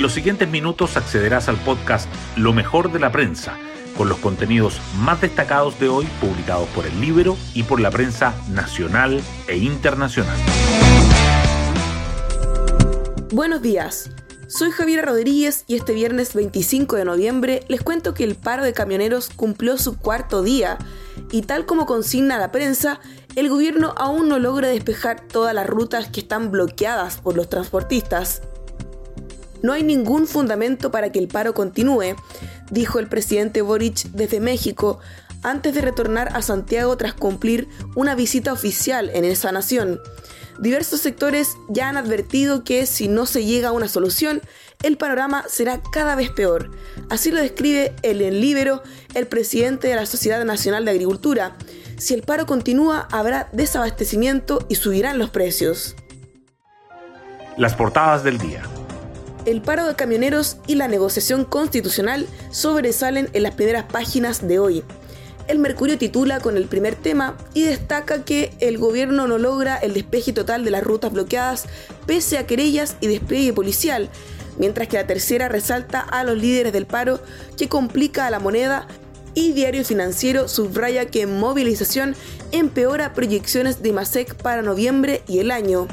En los siguientes minutos accederás al podcast Lo mejor de la prensa, con los contenidos más destacados de hoy publicados por el libro y por la prensa nacional e internacional. Buenos días. Soy Javiera Rodríguez y este viernes 25 de noviembre les cuento que el paro de camioneros cumplió su cuarto día y tal como consigna la prensa, el gobierno aún no logra despejar todas las rutas que están bloqueadas por los transportistas. No hay ningún fundamento para que el paro continúe, dijo el presidente Boric desde México antes de retornar a Santiago tras cumplir una visita oficial en esa nación. Diversos sectores ya han advertido que si no se llega a una solución, el panorama será cada vez peor. Así lo describe el en Libero, el presidente de la Sociedad Nacional de Agricultura. Si el paro continúa, habrá desabastecimiento y subirán los precios. Las portadas del día. El paro de camioneros y la negociación constitucional sobresalen en las primeras páginas de hoy. El Mercurio titula con el primer tema y destaca que el gobierno no logra el despeje total de las rutas bloqueadas pese a querellas y despliegue policial, mientras que la tercera resalta a los líderes del paro que complica a la moneda y Diario Financiero subraya que movilización empeora proyecciones de MASEC para noviembre y el año.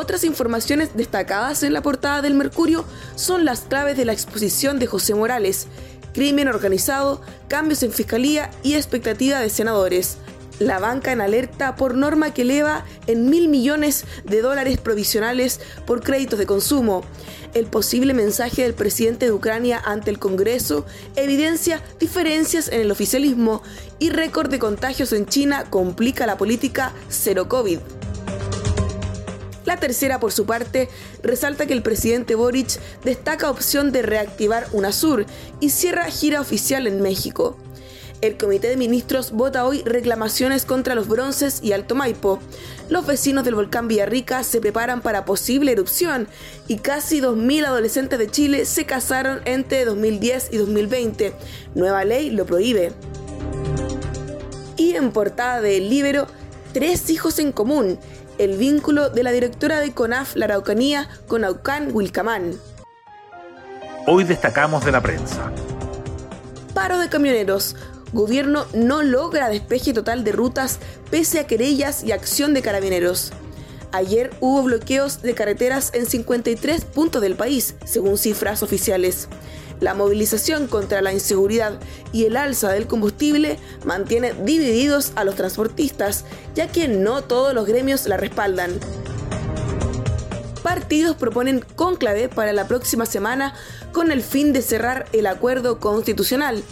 Otras informaciones destacadas en la portada del Mercurio son las claves de la exposición de José Morales, crimen organizado, cambios en fiscalía y expectativa de senadores. La banca en alerta por norma que eleva en mil millones de dólares provisionales por créditos de consumo. El posible mensaje del presidente de Ucrania ante el Congreso evidencia diferencias en el oficialismo y récord de contagios en China complica la política cero COVID. La tercera, por su parte, resalta que el presidente Boric destaca opción de reactivar UNASUR y cierra gira oficial en México. El Comité de Ministros vota hoy reclamaciones contra los bronces y Alto Maipo. Los vecinos del volcán Villarrica se preparan para posible erupción y casi 2.000 adolescentes de Chile se casaron entre 2010 y 2020. Nueva ley lo prohíbe. Y en portada de Libero, tres hijos en común el vínculo de la directora de CONAF La Araucanía con Aucán Wilcamán. Hoy destacamos de la prensa. Paro de camioneros. Gobierno no logra despeje total de rutas pese a querellas y acción de carabineros. Ayer hubo bloqueos de carreteras en 53 puntos del país, según cifras oficiales. La movilización contra la inseguridad y el alza del combustible mantiene divididos a los transportistas, ya que no todos los gremios la respaldan. Partidos proponen cónclave para la próxima semana con el fin de cerrar el acuerdo constitucional.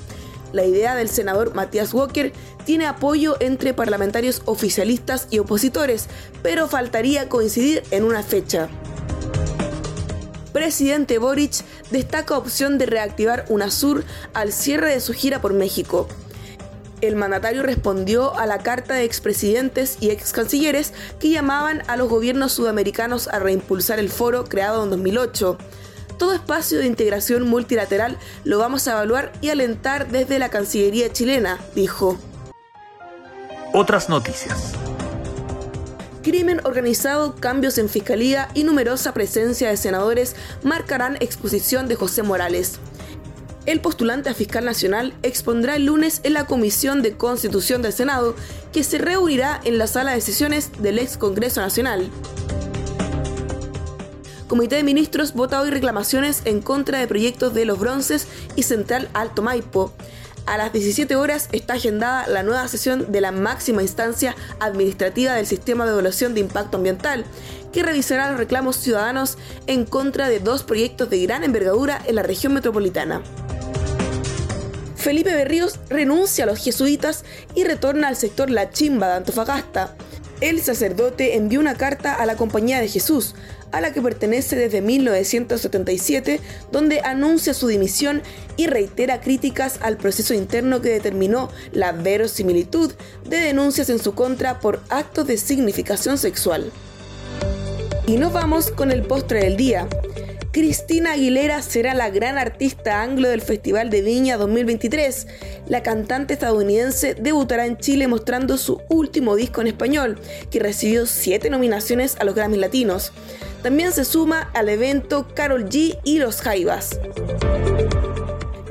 La idea del senador Matías Walker tiene apoyo entre parlamentarios oficialistas y opositores, pero faltaría coincidir en una fecha presidente Boric destaca opción de reactivar UNASUR al cierre de su gira por México. El mandatario respondió a la carta de expresidentes y ex cancilleres que llamaban a los gobiernos sudamericanos a reimpulsar el foro creado en 2008. Todo espacio de integración multilateral lo vamos a evaluar y alentar desde la Cancillería chilena, dijo. Otras noticias crimen organizado, cambios en fiscalía y numerosa presencia de senadores marcarán exposición de José Morales. El postulante a fiscal nacional expondrá el lunes en la Comisión de Constitución del Senado, que se reunirá en la sala de sesiones del ex Congreso Nacional. Comité de Ministros vota hoy reclamaciones en contra de proyectos de Los Bronces y Central Alto Maipo. A las 17 horas está agendada la nueva sesión de la máxima instancia administrativa del Sistema de Evaluación de Impacto Ambiental, que revisará los reclamos ciudadanos en contra de dos proyectos de gran envergadura en la región metropolitana. Felipe Berríos renuncia a los jesuitas y retorna al sector La Chimba de Antofagasta. El sacerdote envió una carta a la Compañía de Jesús, a la que pertenece desde 1977, donde anuncia su dimisión y reitera críticas al proceso interno que determinó la verosimilitud de denuncias en su contra por actos de significación sexual. Y nos vamos con el postre del día. Cristina Aguilera será la gran artista anglo del Festival de Viña 2023. La cantante estadounidense debutará en Chile mostrando su último disco en español, que recibió siete nominaciones a los Grammys Latinos. También se suma al evento Carol G y los Jaivas.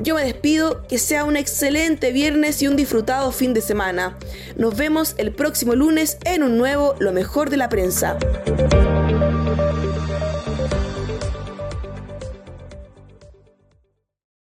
Yo me despido, que sea un excelente viernes y un disfrutado fin de semana. Nos vemos el próximo lunes en un nuevo Lo mejor de la prensa.